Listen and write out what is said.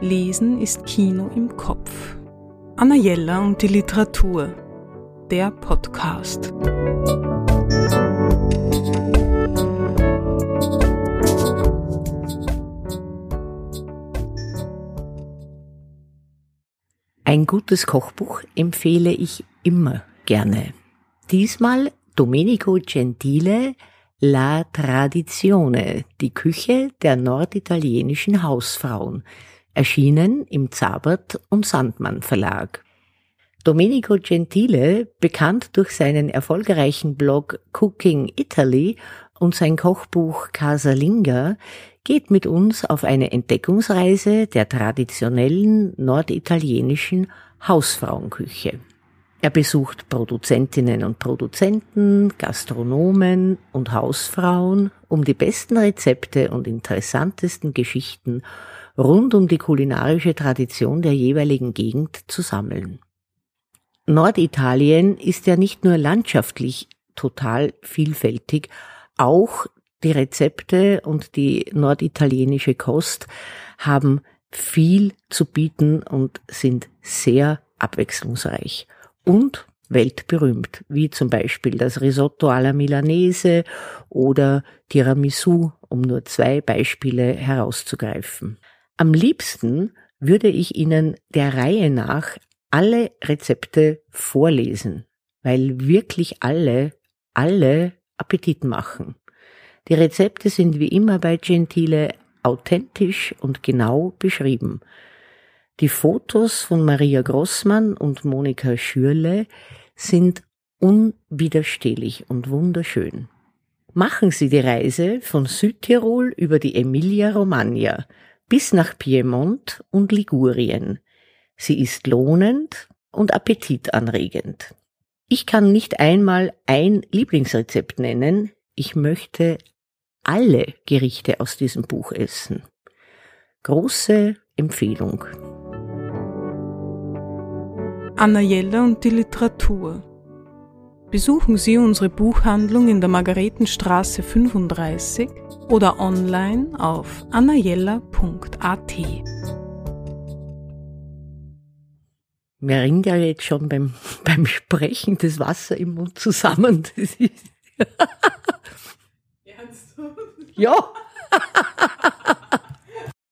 Lesen ist Kino im Kopf. Anna Jella und die Literatur. Der Podcast. Ein gutes Kochbuch empfehle ich immer gerne. Diesmal Domenico Gentile La Tradizione, die Küche der norditalienischen Hausfrauen, erschienen im Zabert und Sandmann Verlag. Domenico Gentile, bekannt durch seinen erfolgreichen Blog Cooking Italy und sein Kochbuch Casalinga, geht mit uns auf eine Entdeckungsreise der traditionellen norditalienischen Hausfrauenküche. Er besucht Produzentinnen und Produzenten, Gastronomen und Hausfrauen, um die besten Rezepte und interessantesten Geschichten rund um die kulinarische Tradition der jeweiligen Gegend zu sammeln. Norditalien ist ja nicht nur landschaftlich total vielfältig, auch die Rezepte und die norditalienische Kost haben viel zu bieten und sind sehr abwechslungsreich und weltberühmt, wie zum Beispiel das Risotto alla Milanese oder Tiramisu, um nur zwei Beispiele herauszugreifen. Am liebsten würde ich Ihnen der Reihe nach alle Rezepte vorlesen, weil wirklich alle, alle Appetit machen. Die Rezepte sind wie immer bei Gentile authentisch und genau beschrieben. Die Fotos von Maria Grossmann und Monika Schürle sind unwiderstehlich und wunderschön. Machen Sie die Reise von Südtirol über die Emilia-Romagna bis nach Piemont und Ligurien. Sie ist lohnend und appetitanregend. Ich kann nicht einmal ein Lieblingsrezept nennen, ich möchte alle Gerichte aus diesem Buch essen. Große Empfehlung. Anna Jella und die Literatur. Besuchen Sie unsere Buchhandlung in der Margaretenstraße 35 oder online auf annajella.at. Mir ringt ja jetzt schon beim, beim Sprechen das Wasser im Mund zusammen. Das ist Ernst? ja.